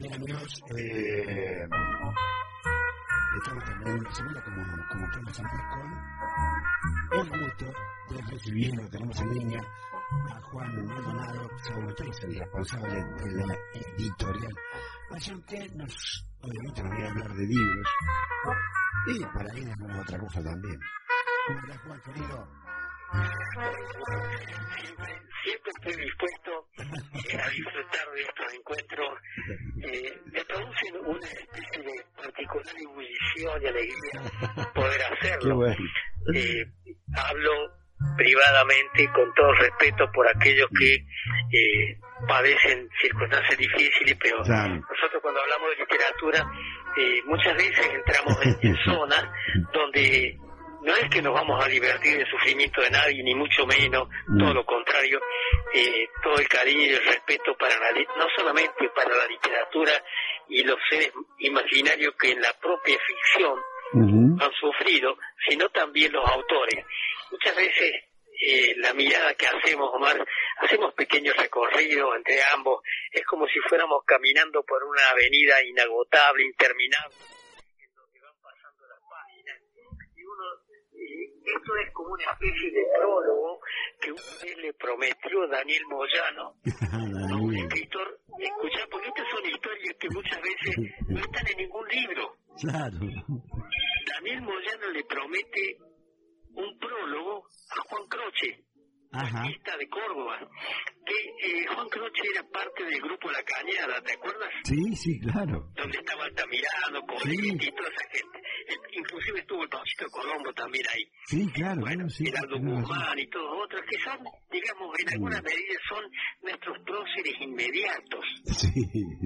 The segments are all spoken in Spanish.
Bien amigos, eh, estamos terminando la semana como, como antes con el gusto de recibir, lo tenemos en línea, a Juan Maldonado, sobre es el responsable de la editorial. Así que nos, obviamente nos viene a hablar de libros y para ir a otra cosa también. Hola Juan, querido. Siempre, estoy dispuesto a disfrutar de estos encuentros. Eh, me producen una especie de particular ebullición y alegría poder hacerlo. Eh, hablo privadamente con todo respeto por aquellos que eh, padecen circunstancias difíciles, pero nosotros cuando hablamos de literatura eh, muchas veces entramos en zonas donde no es que nos vamos a divertir del sufrimiento de nadie, ni mucho menos, mm. todo lo contrario, eh, todo el cariño y el respeto para la, no solamente para la literatura y los seres imaginarios que en la propia ficción han sufrido, sino también los autores. Muchas veces eh, la mirada que hacemos, Omar, hacemos pequeños recorridos entre ambos, es como si fuéramos caminando por una avenida inagotable, interminable esto es como una especie de prólogo que un le prometió Daniel Moyano, un escritor, escuchar, porque estas son historias que muchas veces no están en ningún libro. Claro. Daniel Moyano le promete un prólogo a Juan Croce, artista de Córdoba, que eh, Juan Croce era parte del grupo La Cañada, ¿te acuerdas? Sí, sí, claro. Donde estaba Altamirano, con sí. y toda esa gente. Inclusive estuvo el Pauchito Colombo también ahí. Sí, claro. Bueno, sí, Gerardo Guzmán y todos otros, que son, digamos, en alguna medida son nuestros próceres inmediatos. Sí,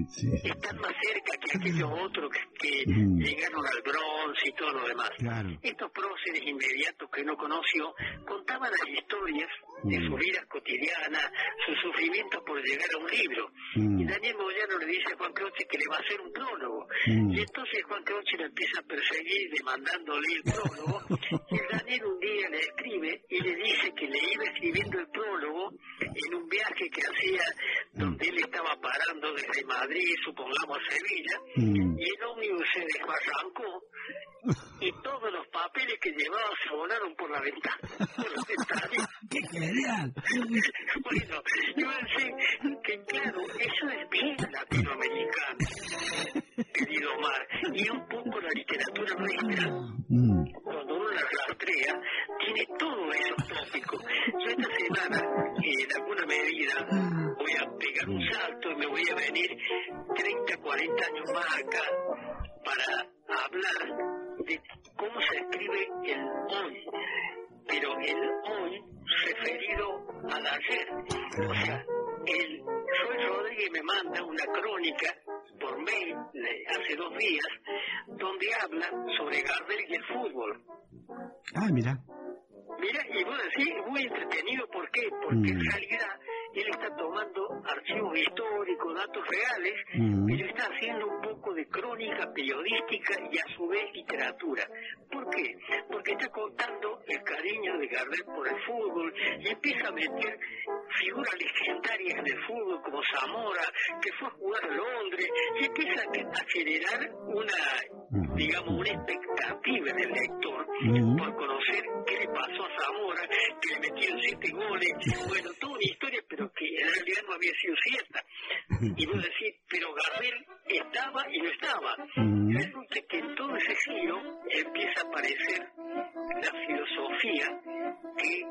sí. Están más cerca que aquellos otros que, llegaron al bronce y todo lo demás. Claro. Estos próceres inmediatos que no conoció contaban las historias de su vida cotidiana, sus sufrimientos por llegar a un libro. Y Daniel Moyano le dice a Juan Croce que le va a hacer un prólogo. Y entonces Juan Croce lo empieza a perseguir demandándole el prólogo. y Daniel un día le escribe y le dice que le iba escribiendo el prólogo en un viaje que hacía donde él estaba parando desde Madrid, supongamos a Sevilla, y el ómnibus se desbarrancó y todos los papeles que llevaba se volaron por la ventana. Por la ventana. ¡Qué genial! bueno, yo pensé Gardel y el fútbol. Ah, mira. Mira, y vos decís, muy entretenido, ¿por qué? Porque en mm. realidad él está tomando archivos históricos, datos reales, mm. pero está haciendo un poco de crónica periodística y a su vez literatura. ¿Por qué? Porque está contando el cariño de Gardel por el fútbol y empieza a meter figuras legendarias del fútbol como Zamora, que fue a jugar a Londres, y empieza a generar una, digamos, una expectativa en el lector por conocer qué le pasó a Zamora, que le metieron siete goles, bueno, toda una historia, pero que en realidad no había sido cierta. Y vos decís, pero Gardel estaba y no estaba. Resulta que en todo ese giro empieza a aparecer la filosofía que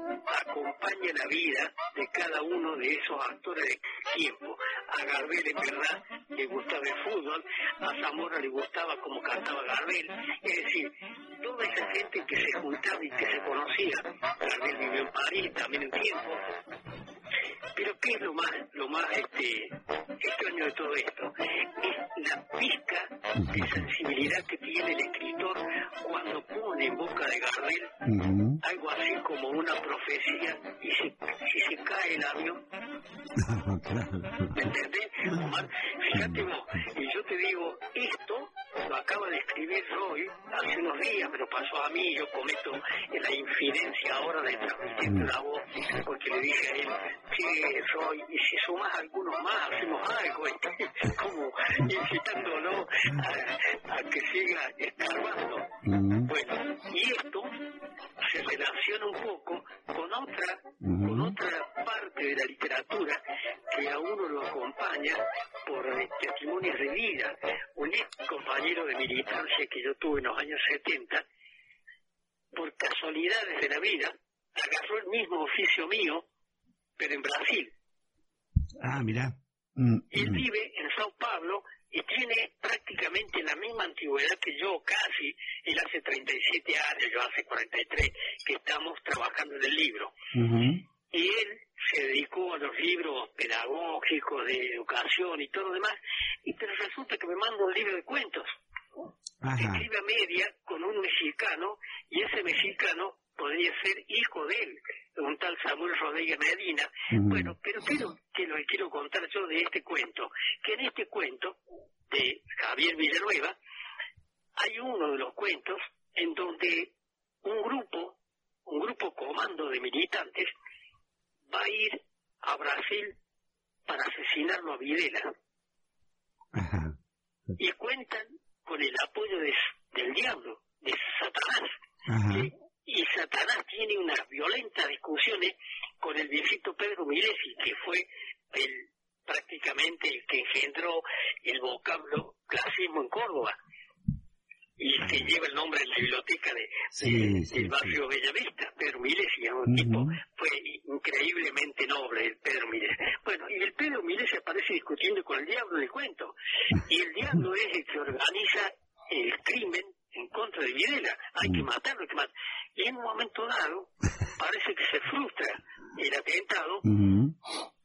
acompaña la vida de cada uno de esos actores de tiempo. A Gardel en verdad le gustaba el fútbol, a Zamora le gustaba como cantaba Gardel. Es decir, toda esa gente que se juntaba y que se conocía. Gardel vivió en París también un tiempo pero ¿qué es lo más, lo más este, extraño de todo esto? Es la pizca de sensibilidad que el escritor cuando pone en boca de Gardel algo así como una profecía y si se cae el avión. ¿Me entendés, Omar? Fíjate vos, y yo te digo, esto lo acaba de escribir Roy hace unos días, me lo pasó a mí, yo cometo la infidencia ahora de transmitir la voz, porque le dije a él, sí, Roy, y si sumas algunos más, hacemos algo, como incitándolo a, a que siga escarbando. Bueno, y esto se relaciona un poco con otra, con otra parte de la literatura que a uno lo acompaña por testimonios de vida. Un ex compañero de militancia que yo tuve en los años 70, por casualidades de la vida, agarró el mismo oficio mío, pero en Brasil. Ah, mira. Mm, Él mm. vive en Sao Paulo y tiene prácticamente la misma antigüedad que yo, casi. Él hace 37 años, yo hace 43, que estamos trabajando en el libro. Y él se dedicó a los libros pedagógicos, de educación y todo lo demás, y pero resulta que me manda un libro de cuentos. Escribe a media con un mexicano, y ese mexicano podría ser hijo de él, un tal Samuel Rodríguez Medina. Bueno, pero quiero que lo quiero contar yo de este cuento, que en este cuento de Javier Villanueva hay uno de los cuentos en donde un grupo, un grupo comando de militantes va a ir a Brasil para asesinarlo a Videla. Y cuentan con el apoyo del diablo, de Satanás. Y Satanás tiene unas violentas discusiones con el viejito Pedro Milesi, que fue el prácticamente el que engendró el vocablo clasismo en Córdoba que lleva el nombre de la biblioteca de, del barrio Bellavista, Pedro Milesi, un tipo fue increíblemente noble el Pedro Milesi. Bueno, y el Pedro Milesi aparece discutiendo con el diablo del cuento, y el diablo es el que organiza el crimen en contra de Videla, hay que matarlo, hay que matarlo. Y en un momento dado, parece que se frustra el atentado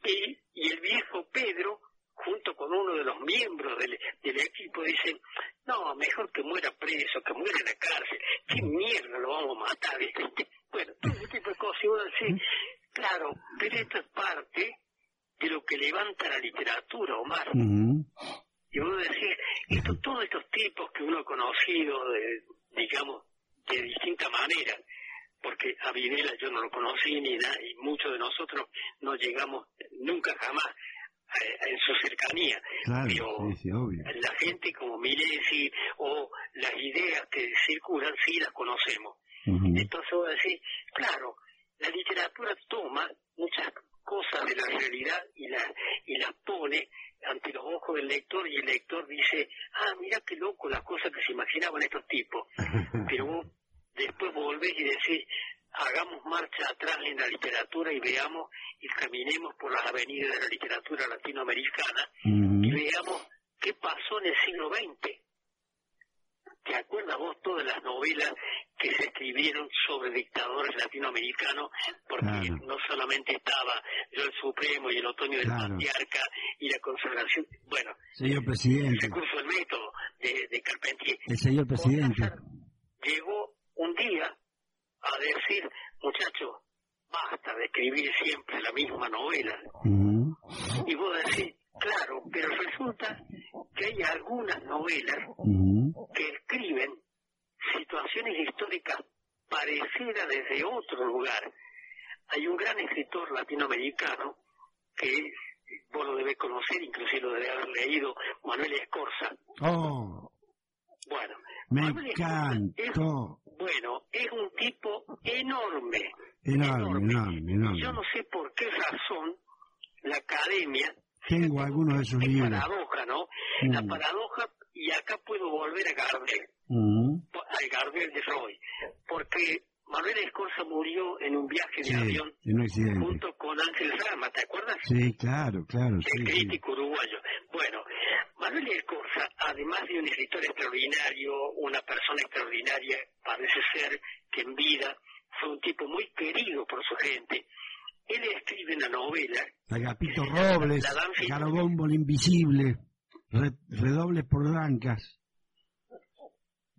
y, y, el viejo Pedro, junto con uno de los miembros del, del equipo, dicen, no, mejor que muera preso, que muera en la cárcel, qué mierda lo vamos a matar. bueno, todo ese tipo de cosas. Y uno dice, claro, pero esto es parte de lo que levanta la literatura, Omar. Y uno decir, esto, todos estos tipos que uno ha conocido, de, digamos, de distinta manera, porque a Videla yo no lo conocí ni nada, y muchos de nosotros no llegamos nunca jamás en su cercanía. pero la gente como Milesi o las ideas que circulan sí las conocemos. Entonces voy a decir, claro, la literatura toma muchas cosas de la realidad y las y las pone ante los ojos del lector y el lector dice, ah, mira qué loco las cosas que se imaginaban estos tipos. Pero vos después volvés y decís, hagamos marcha atrás en la literatura y veamos y caminemos por las avenidas de la literatura latinoamericana y veamos qué pasó en el siglo XX. ¿Te acuerdas vos todas las novelas que se escribieron sobre dictadores latinoamericanos? Porque no solamente estaba yo el Supremo y el otoño del patriarca y la consagración, bueno, señor presidente. el recurso del método de, de Carpentier. El señor presidente. Llegó un día a decir, muchachos, basta de escribir siempre la misma novela. Y vos decís, claro, pero resulta que hay algunas novelas que escriben situaciones históricas parecidas desde otro lugar. Hay un gran escritor latinoamericano que vos lo debes conocer, inclusive lo debes haber leído, Manuel Escorza. Oh. Bueno, me encantó. Bueno, es un tipo enorme. Enorme, enorme, enorme. Yo no sé por qué razón la academia. Tengo algunos de sus libros. paradoja, ¿no? La mm. paradoja, y acá puedo volver a Gardel, mm. al Gardel de Roy, porque Manuel Escorza murió en un viaje de avión junto con Ángel Rama, ¿te acuerdas? Sí, claro, claro. El crítico uruguayo. Bueno, Manuel Escorza, además de un escritor extraordinario, una persona extraordinaria, parece ser que en vida fue un tipo muy querido por su gente. él escribe una novela. Agapito Robles, Garobombo Invisible, Redoble por Blancas.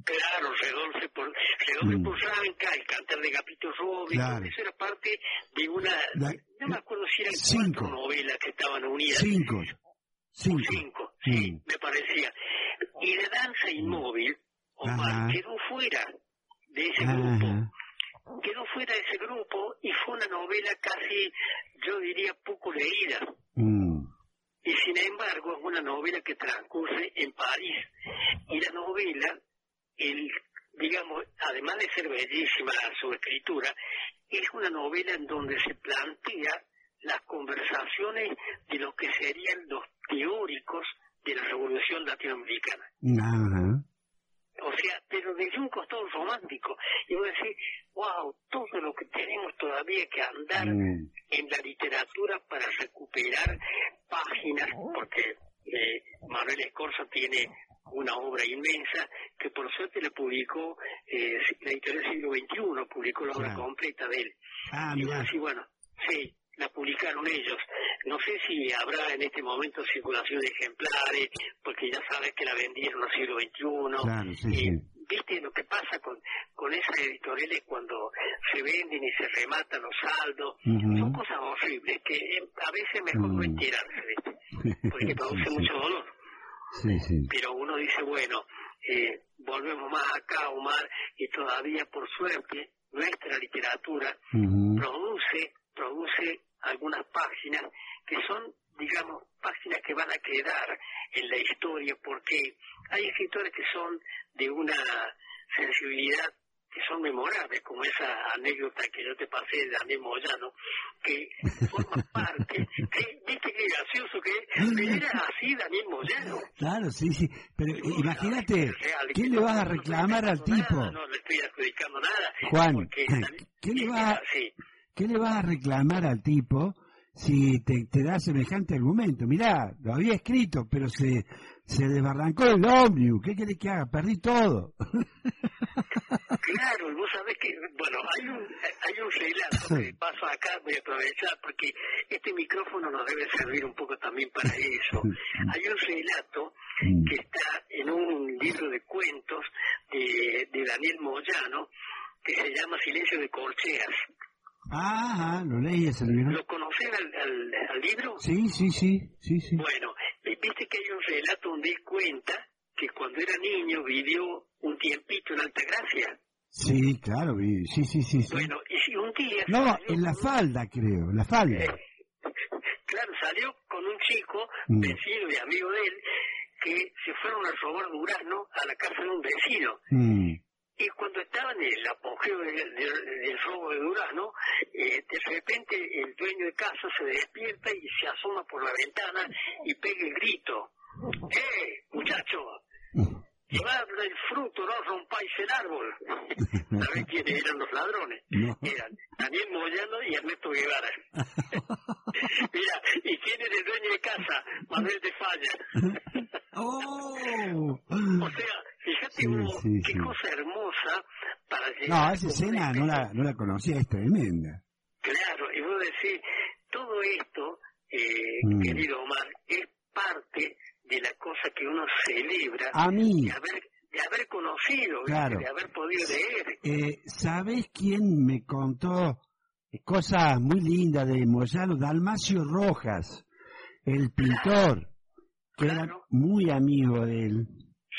Claro, Redoble por, Redoble mm. por Blanca, el cantar de Gapito Robles, eso era parte de una, no me acuerdo si eran cinco novelas que estaban unidas. Cinco. Cinco. Cinco, sí, me parecía. Y de Danza Inmóvil, Omar quedó fuera de ese grupo quedó fuera de ese grupo y fue una novela casi, yo diría, poco leída. Mm. Y sin embargo es una novela que transcurre en París. Y la novela, el, digamos, además de ser bellísima su escritura, es una novela en donde se plantea las conversaciones de lo que serían los teóricos de la revolución latinoamericana. O sea, pero desde un costado romántico. Y voy a decir, wow, todo lo que tenemos todavía que andar mm. en la literatura para recuperar páginas, porque eh, Manuel Escorza tiene una obra inmensa que por suerte le publicó eh, la editorial siglo XXI, publicó la obra completa de él. Ah, y así, bueno, sí, la publicaron ellos. No sé si habrá en este momento circulación de ejemplares, porque ya sabes que la vendieron al siglo XXI. ¿Viste lo que pasa con, con esas editoriales cuando se venden y se rematan los saldos? Son cosas horribles que eh, a veces mejor no mm. enterarse, porque produce mucho dolor. Pero uno dice, bueno, eh, volvemos más acá, Omar, y todavía por suerte nuestra literatura produce produce algunas páginas que son, digamos, páginas que van a quedar en la historia porque hay escritores que son de una sensibilidad que son memorables, como esa anécdota que yo te pasé de Daniel Moyano, que forma parte, viste qué gracioso que era así Daniel Moyano. Claro, sí, sí, pero imagínate, ¿qué le vas a reclamar al tipo? no le estoy adjudicando nada. Juan, ¿qué le vas a... ¿Qué le vas a reclamar al tipo si te, da semejante argumento? Mirá, lo había escrito, pero se, se desbarrancó el ómnibus. ¿Qué querés que haga? Perdí todo. Claro, vos sabés que, bueno, hay un, hay un relato que paso acá, voy a aprovechar, porque este micrófono nos debe servir un poco también para eso. Hay un relato mm. que está en un libro de cuentos de, de Daniel Moyano, que se llama Silencio de Corcheas. Ah, lo leí ese libro. ¿Lo conocen al, libro? Sí, sí, sí, sí, sí. Bueno, viste que hay un relato donde él cuenta que cuando era niño vivió un tiempito en Altagracia. Sí, claro, sí, sí, sí. Bueno, y si un día... No, en la falda, creo, en la falda. claro, salió con un chico, mm. vecino y amigo de él, que se fueron a robar durazno a la casa de un vecino. Mm. Y cuando estaba en el apogeo del, robo de Durazno, eh, de repente el dueño de casa se despierta y se asoma por la ventana y pega el grito. ¡Eh, muchacho! Llevad el fruto, no rompáis el árbol. ¿Sabes quiénes eran los ladrones? Eran Daniel Moyano y Ernesto Guevara. Mira, ¿y quién es el dueño de casa? Manuel de Falla. oh. O sea, Fíjate qué cosa hermosa No, esa escena no la, no la conocía, es tremenda. Claro, y vos decís, todo esto, eh, mm. querido Omar, es parte de la cosa que uno celebra. A mí. De haber, de haber conocido, de haber podido leer. Eh, ¿Sabes quién me contó cosas muy lindas de Moyano? Dalmacio Rojas, el pintor, que era muy amigo de él.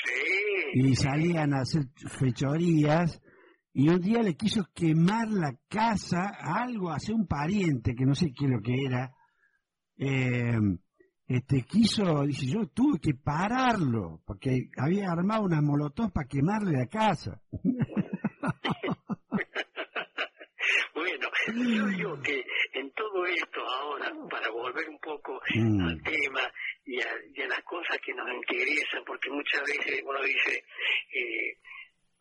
Sí y salían a hacer fechorías y un día le quiso quemar la casa a algo, hace un pariente que no sé qué lo que era. Eh, este quiso, dice yo tuve que pararlo porque había armado una molotov para quemarle la casa. bueno, yo digo que en todo esto ahora, para volver un poco mm. al tema, y a, las cosas que nos interesan, porque muchas veces uno dice eh,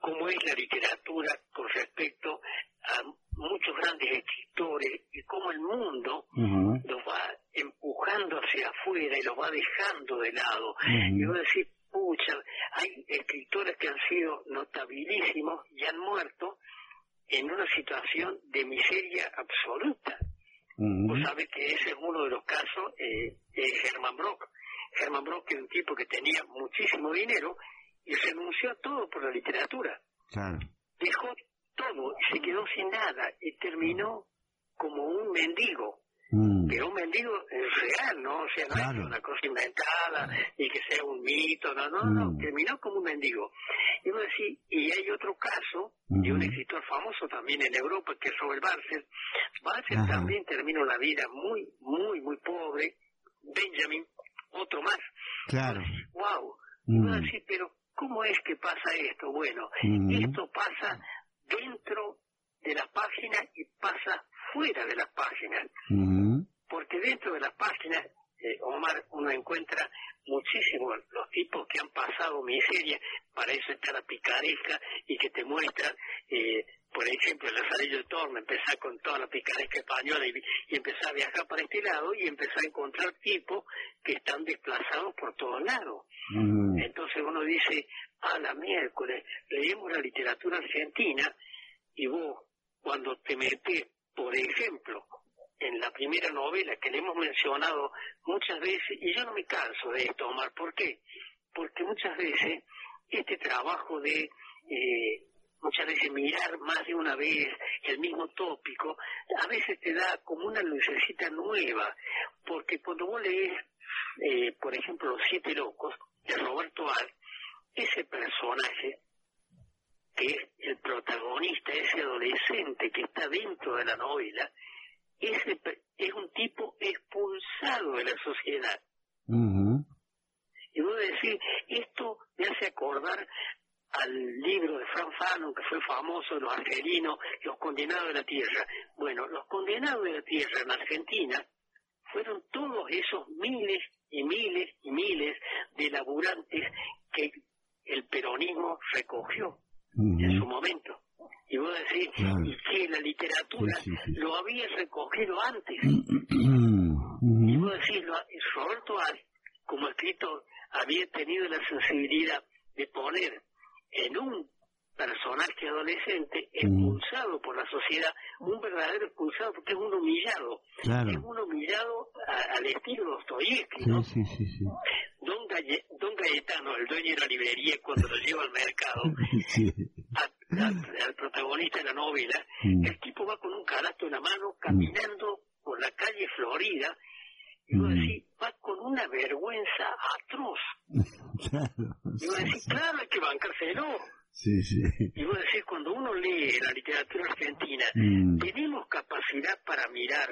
cómo es la literatura con respecto a muchos grandes escritores y cómo el mundo los va empujando hacia afuera y los va dejando de lado. Y uno decir, pucha, hay escritores que han sido notabilísimos y han muerto en una situación de miseria absoluta. Vos sabés que ese es uno de los casos, eh, es Herman Brock. Herman Brock es un tipo que tenía muchísimo dinero y renunció a todo por la literatura. Claro. Dejó todo y se quedó sin nada y terminó como un mendigo. Mm. Pero un mendigo real, ¿no? O sea, no Claro. es una cosa inventada y que sea un mito, no, no, no, Mm. terminó como un mendigo. Y y hay otro caso de un escritor famoso también en Europa, que es Robert. Barthes Ajá. también terminó una vida muy, muy, muy pobre. Benjamin, otro más. Claro. Wow. Y vos Mm. decís, pero ¿cómo es que pasa esto? Bueno, esto pasa dentro de las páginas y pasa fuera de las páginas porque dentro de las páginas, eh, Omar, uno encuentra muchísimos los tipos que han pasado miseria, para eso está la picaresca y que te muestra, eh, por ejemplo, el Lazarillo de Torme, empezar con toda la picaresca española y, y empezar a viajar para este lado y empezar a encontrar tipos que están desplazados por todos lados. Entonces uno dice, a la miércoles, leemos la literatura argentina y vos, cuando te metes, por ejemplo, en la primera novela que le hemos mencionado muchas veces, y yo no me canso de esto, Omar, ¿por qué? Porque muchas veces este trabajo de, eh, muchas veces mirar más de una vez el mismo tópico, a veces te da como una lucecita nueva, porque cuando vos lees, eh, por ejemplo, Los Siete Locos, de Roberto Al, ese personaje que es el protagonista, ese adolescente que está dentro de la novela, ese es un tipo expulsado de la sociedad. Y vos decís, esto me hace acordar al libro de Frank Fanon, que fue famoso, Los Argelinos, Los Condenados de la Tierra. Bueno, los Condenados de la Tierra en Argentina fueron todos esos miles y miles y miles de laburantes que el peronismo recogió en su momento. Y vos decís, Claro. y que la literatura Sí, sí, sí. lo había recogido antes. Y vos decís, lo- Roberto Ar, como escritor, había tenido la sensibilidad de poner en un personaje adolescente expulsado por la sociedad, un verdadero expulsado, porque es un humillado. Claro. Es un humillado a- al estilo Dostoyevsky, ¿no? sí, sí, sí. Don, Galle- Don Gaetano, el dueño de la librería, cuando lo lleva al mercado, Sí. a- a- al protagonista de la novela, Mm. el tipo va con un carato en la mano caminando por la calle Florida y Mm. decís, va con una vergüenza atroz. Claro. Y vos decís, claro, hay que bancárselo. Sí, sí. Y vos decís, cuando uno lee la literatura argentina, Mm. tenemos capacidad para mirar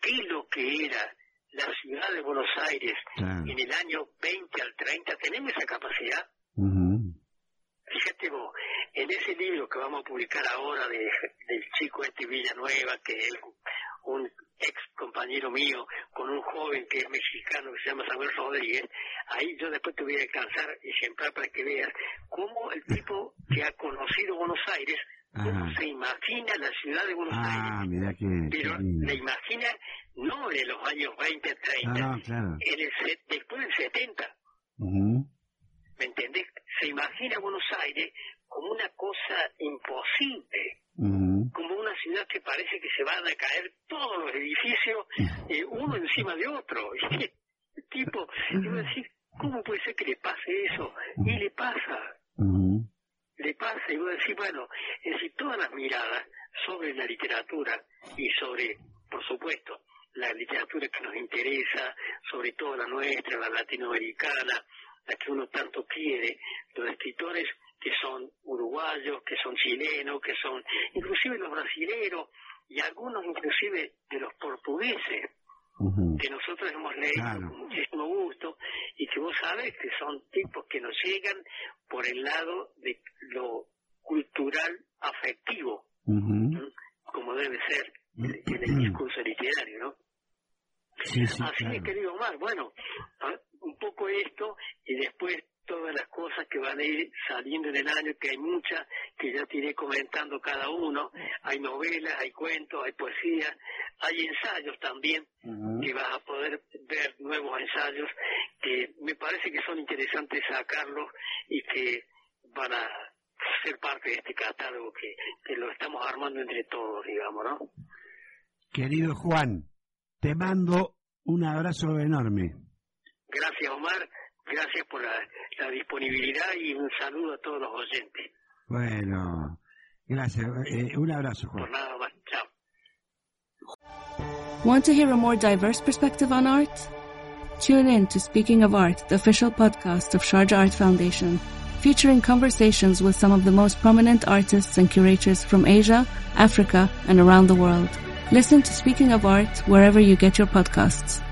qué es lo que era la ciudad de Buenos Aires Claro. en el año 20 al 30. ¿Tenemos esa capacidad? Fíjate vos, en ese libro que vamos a publicar ahora de, del chico este Villanueva, que es un ex compañero mío, con un joven que es mexicano que se llama Samuel Rodríguez, ahí yo después te voy a alcanzar ejemplar para que veas cómo el tipo que ha conocido Buenos Aires, cómo Ajá. se imagina la ciudad de Buenos Ah, Aires, mira que... pero la imagina no en los años 20, 30, No, no, claro. en el, después del 70. Ujú. ¿Me entendés? Se imagina Buenos Aires como una cosa imposible, ciudad que parece que se van a caer todos los edificios, eh, uno encima de otro. El tipo, y vos decís, ¿cómo puede ser que le pase eso? Y le pasa, le pasa, y vos decís, bueno, es decir, todas las miradas sobre la literatura y sobre, por supuesto, la literatura que nos interesa, sobre todo la nuestra, la latinoamericana, la que uno tanto quiere, los escritores que son uruguayos, que son chilenos, que son inclusive los brasileros y algunos inclusive de los portugueses que nosotros hemos leído Claro. con muchísimo gusto y que vos sabés que son tipos que nos llegan por el lado de lo cultural afectivo, como debe ser en el discurso literario, ¿no? Sí, sí, Así claro. es, querido Omar, bueno, a- un poco esto y después todas las cosas que van a ir saliendo en el año, que hay muchas, que ya te iré comentando cada uno. Hay novelas, hay cuentos, hay poesía, hay ensayos también, que vas a poder ver nuevos ensayos que me parece que son interesantes sacarlos y que van a ser parte de este catálogo que, que lo estamos armando entre todos, digamos, ¿no? Querido Juan, te mando un abrazo enorme. Gracias, Omar. Gracias por la, la disponibilidad y un saludo a todos los oyentes. Bueno, gracias. Eh, un abrazo, Juan. Por nada más. Chao. Want to hear a more diverse perspective on art? Tune in to Speaking of Art, the official podcast of Sharjah Art Foundation, featuring conversations with some of the most prominent artists and curators from Asia, Africa, and around the world. Listen to Speaking of Art wherever you get your podcasts.